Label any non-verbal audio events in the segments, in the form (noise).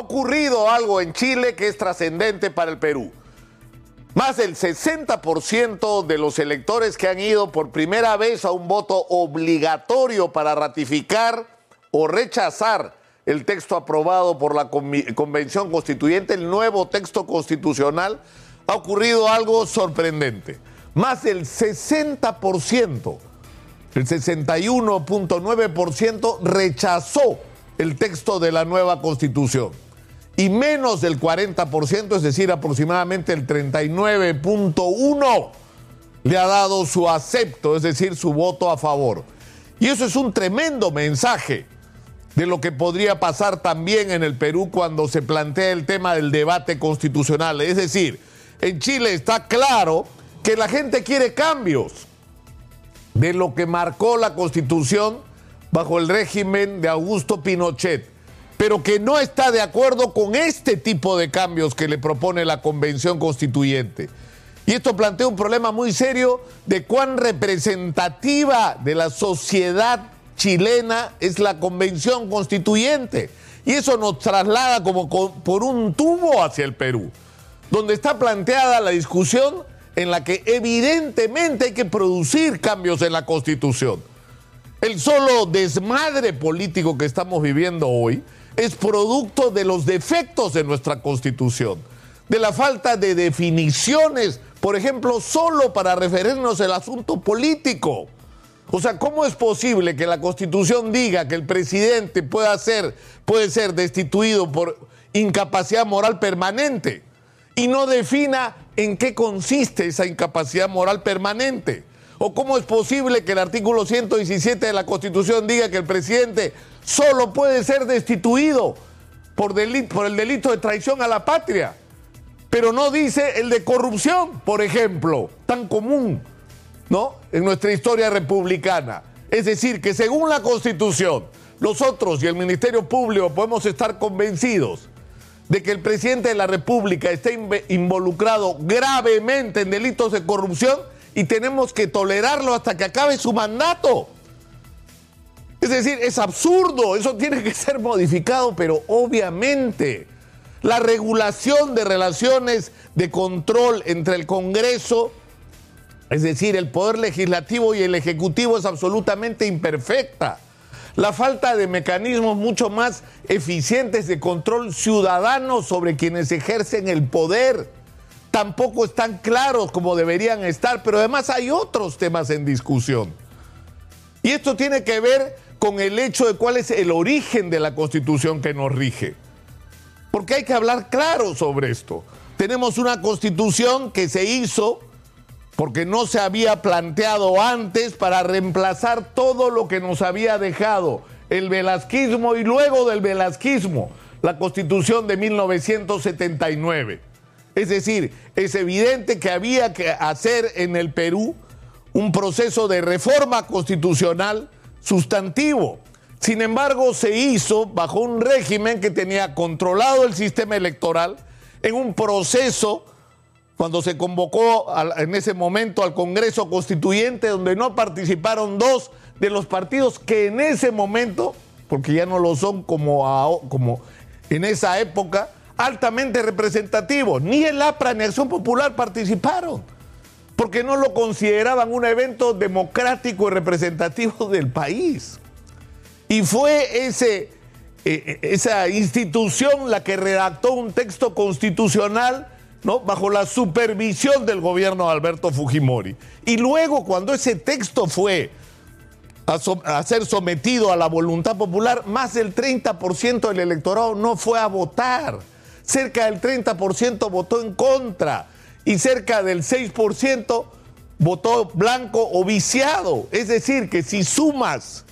Ha ocurrido algo en Chile que es trascendente para el Perú. Más del 60% de los electores que han ido por primera vez a un voto obligatorio para ratificar o rechazar el texto aprobado por la Convención Constituyente, el nuevo texto constitucional, ha ocurrido algo sorprendente. Más del 60%, el 61.9% rechazó el texto de la nueva Constitución y menos del 40%, es decir, aproximadamente el 39.1%, le ha dado su acepto, es decir, su voto a favor. Y eso es un tremendo mensaje de lo que podría pasar también en el Perú cuando se plantea el tema del debate constitucional. Es decir, en Chile está claro que la gente quiere cambios de lo que marcó la constitución bajo el régimen de Augusto Pinochet pero que no está de acuerdo con este tipo de cambios que le propone la Convención Constituyente. Y esto plantea un problema muy serio de cuán representativa de la sociedad chilena es la Convención Constituyente. Y eso nos traslada como por un tubo hacia el Perú, donde está planteada la discusión en la que evidentemente hay que producir cambios en la Constitución. El solo desmadre político que estamos viviendo hoy es producto de los defectos de nuestra constitución, de la falta de definiciones, por ejemplo, solo para referirnos al asunto político. O sea, ¿cómo es posible que la constitución diga que el presidente pueda ser, puede ser destituido por incapacidad moral permanente y no defina en qué consiste esa incapacidad moral permanente? ¿O cómo es posible que el artículo 117 de la Constitución diga que el presidente solo puede ser destituido por, por el delito de traición a la patria? Pero no dice el de corrupción, por ejemplo, tan común, ¿no? En nuestra historia republicana. Es decir, que según la Constitución, nosotros y el Ministerio Público podemos estar convencidos de que el presidente de la República está involucrado gravemente en delitos de corrupción y tenemos que tolerarlo hasta que acabe su mandato. Es decir, es absurdo, eso tiene que ser modificado, pero obviamente la regulación de relaciones de control entre el Congreso, es decir, el Poder Legislativo y el Ejecutivo es absolutamente imperfecta. La falta de mecanismos mucho más eficientes de control ciudadano sobre quienes ejercen el poder tampoco están claros como deberían estar, pero además hay otros temas en discusión. Y esto tiene que ver con el hecho de cuál es el origen de la constitución que nos rige. Porque hay que hablar claro sobre esto. Tenemos una constitución que se hizo porque no se había planteado antes para reemplazar todo lo que nos había dejado el velasquismo y luego del velasquismo, la constitución de 1979. Es decir, es evidente que había que hacer en el Perú un proceso de reforma constitucional sustantivo. Sin embargo, se hizo bajo un régimen que tenía controlado el sistema electoral en un proceso cuando se convocó en ese momento al Congreso Constituyente, donde no participaron dos de los partidos que en ese momento, porque ya no lo son como, como en esa época, altamente representativo. Ni el APRA ni Acción Popular participaron, porque no lo consideraban un evento democrático y representativo del país. Y fue ese, eh, eh, esa institución la que redactó un texto constitucional ¿no? bajo la supervisión del gobierno de Alberto Fujimori. Y luego, cuando ese texto fue a, ser sometido a la voluntad popular, más del 30% del electorado no fue a votar cerca del 30% votó en contra y cerca del 6% votó blanco o viciado. Es decir, que si sumas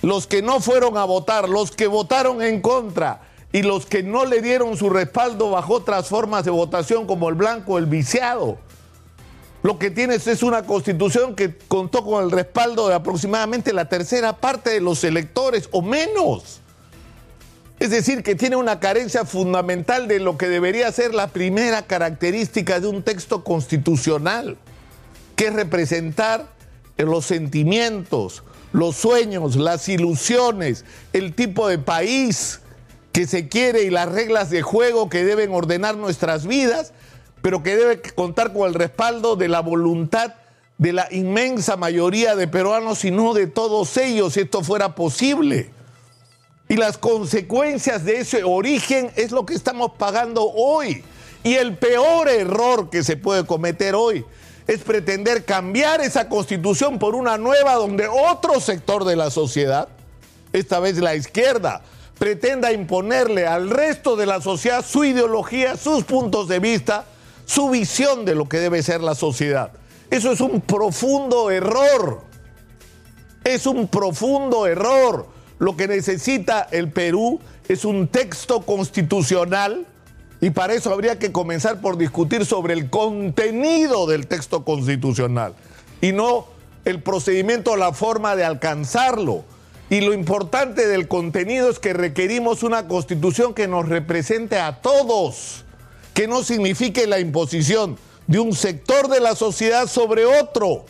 los que no fueron a votar, los que votaron en contra y los que no le dieron su respaldo bajo otras formas de votación como el blanco o el viciado, lo que tienes es una constitución que contó con el respaldo de aproximadamente la tercera parte de los electores o menos. Es decir, que tiene una carencia fundamental de lo que debería ser la primera característica de un texto constitucional, que es representar los sentimientos, los sueños, las ilusiones, el tipo de país que se quiere y las reglas de juego que deben ordenar nuestras vidas, pero que debe contar con el respaldo de la voluntad de la inmensa mayoría de peruanos y no de todos ellos si esto fuera posible. Y las consecuencias de ese origen es lo que estamos pagando hoy. Y el peor error que se puede cometer hoy es pretender cambiar esa constitución por una nueva donde otro sector de la sociedad, esta vez la izquierda, pretenda imponerle al resto de la sociedad su ideología, sus puntos de vista, su visión de lo que debe ser la sociedad. Eso es un profundo error. Es un profundo error. Lo que necesita el Perú es un texto constitucional y para eso habría que comenzar por discutir sobre el contenido del texto constitucional y no el procedimiento o la forma de alcanzarlo. Y lo importante del contenido es que requerimos una constitución que nos represente a todos, que no signifique la imposición de un sector de la sociedad sobre otro,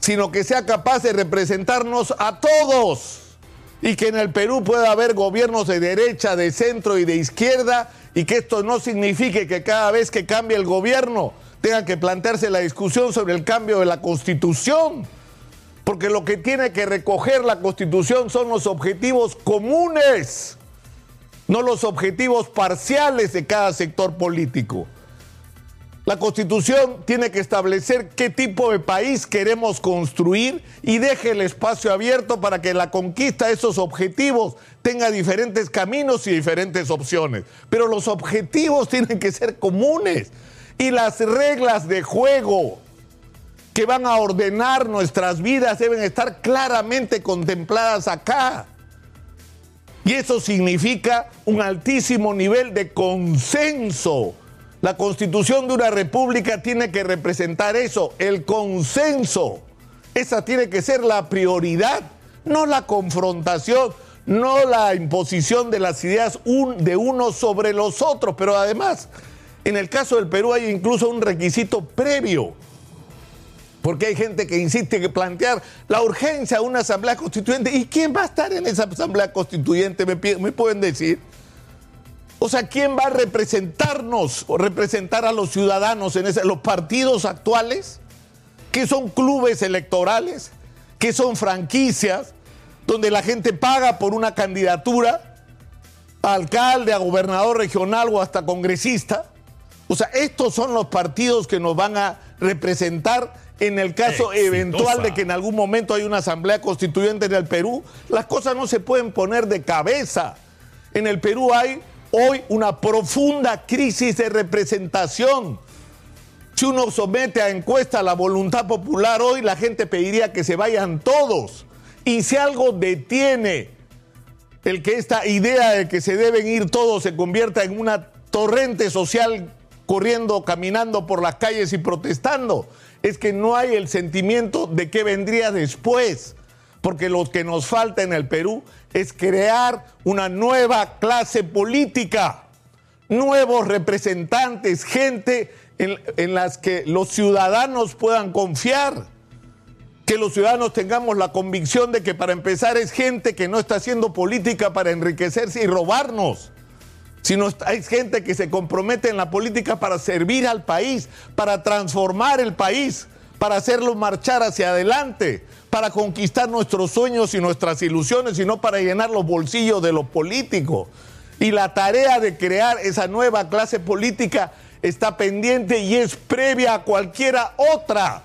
sino que sea capaz de representarnos a todos y que en el Perú pueda haber gobiernos de derecha, de centro y de izquierda y que esto no signifique que cada vez que cambie el gobierno tenga que plantearse la discusión sobre el cambio de la constitución. Porque lo que tiene que recoger la constitución son los objetivos comunes, no los objetivos parciales de cada sector político. La constitución tiene que establecer qué tipo de país queremos construir y deje el espacio abierto para que la conquista de esos objetivos tenga diferentes caminos y diferentes opciones. Pero los objetivos (laughs) tienen que ser comunes y las reglas de juego que van a ordenar nuestras vidas deben estar claramente contempladas acá. Y eso significa un altísimo nivel de consenso la constitución de una república tiene que representar eso, el consenso. Esa tiene que ser la prioridad, no la confrontación, no la imposición de las ideas de unos sobre los otros. Pero además, en el caso del Perú hay incluso un requisito previo. Porque hay gente que insiste en plantear la urgencia de una asamblea constituyente. ¿Y quién va a estar en esa asamblea constituyente? ¿Me, me pueden decir? O sea, ¿quién va a representarnos o representar a los ciudadanos en ese, los partidos actuales? Que son clubes electorales, que son franquicias, donde la gente paga por una candidatura a alcalde, a gobernador regional o hasta congresista. O sea, estos son los partidos que nos van a representar en el caso eventual de que en algún momento hay una asamblea constituyente en el Perú. Las cosas no se pueden poner de cabeza. En el Perú hay hoy una profunda crisis de representación. Si uno somete a encuesta la voluntad popular hoy, la gente pediría que se vayan todos. Y si algo detiene el que esta idea de que se deben ir todos se convierta en una torrente social corriendo, caminando por las calles y protestando, es que no hay el sentimiento de qué vendría después porque lo que nos falta en el Perú es crear una nueva clase política, nuevos representantes, gente en, las que los ciudadanos puedan confiar, que los ciudadanos tengamos la convicción de que para empezar es gente que no está haciendo política para enriquecerse y robarnos sino hay gente que se compromete en la política para servir al país, para transformar el país, para hacerlo marchar hacia adelante, para conquistar nuestros sueños y nuestras ilusiones, sino para llenar los bolsillos de los políticos. Y la tarea de crear esa nueva clase política está pendiente y es previa a cualquiera otra.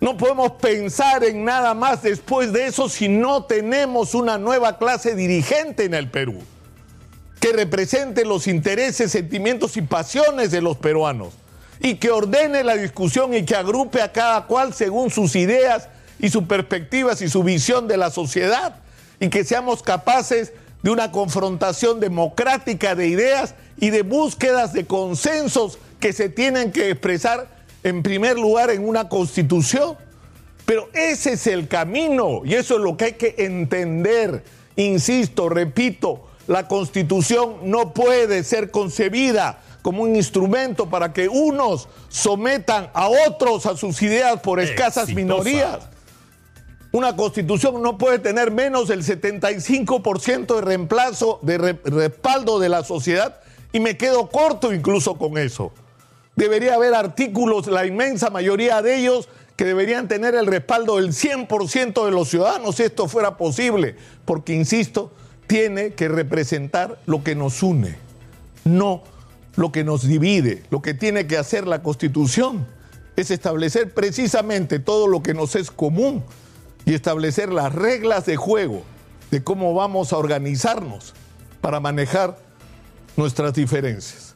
No podemos pensar en nada más después de eso si no tenemos una nueva clase dirigente en el Perú que represente los intereses, sentimientos y pasiones de los peruanos y que ordene la discusión y que agrupe a cada cual según sus ideas y sus perspectivas y su visión de la sociedad y que seamos capaces de una confrontación democrática de ideas y de búsquedas de consensos que se tienen que expresar en primer lugar en una constitución. Pero ese es el camino y eso es lo que hay que entender. Insisto, repito, la constitución no puede ser concebida como un instrumento para que unos sometan a otros a sus ideas por escasas minorías. Una constitución no puede tener menos del 75% de reemplazo, de respaldo de la sociedad y me quedo corto incluso con eso. Debería haber artículos, la inmensa mayoría de ellos, que deberían tener el respaldo del 100% de los ciudadanos si esto fuera posible, porque, insisto, tiene que representar lo que nos une, no lo que nos divide. Lo que tiene que hacer la Constitución es establecer precisamente todo lo que nos es común y establecer las reglas de juego de cómo vamos a organizarnos para manejar nuestras diferencias.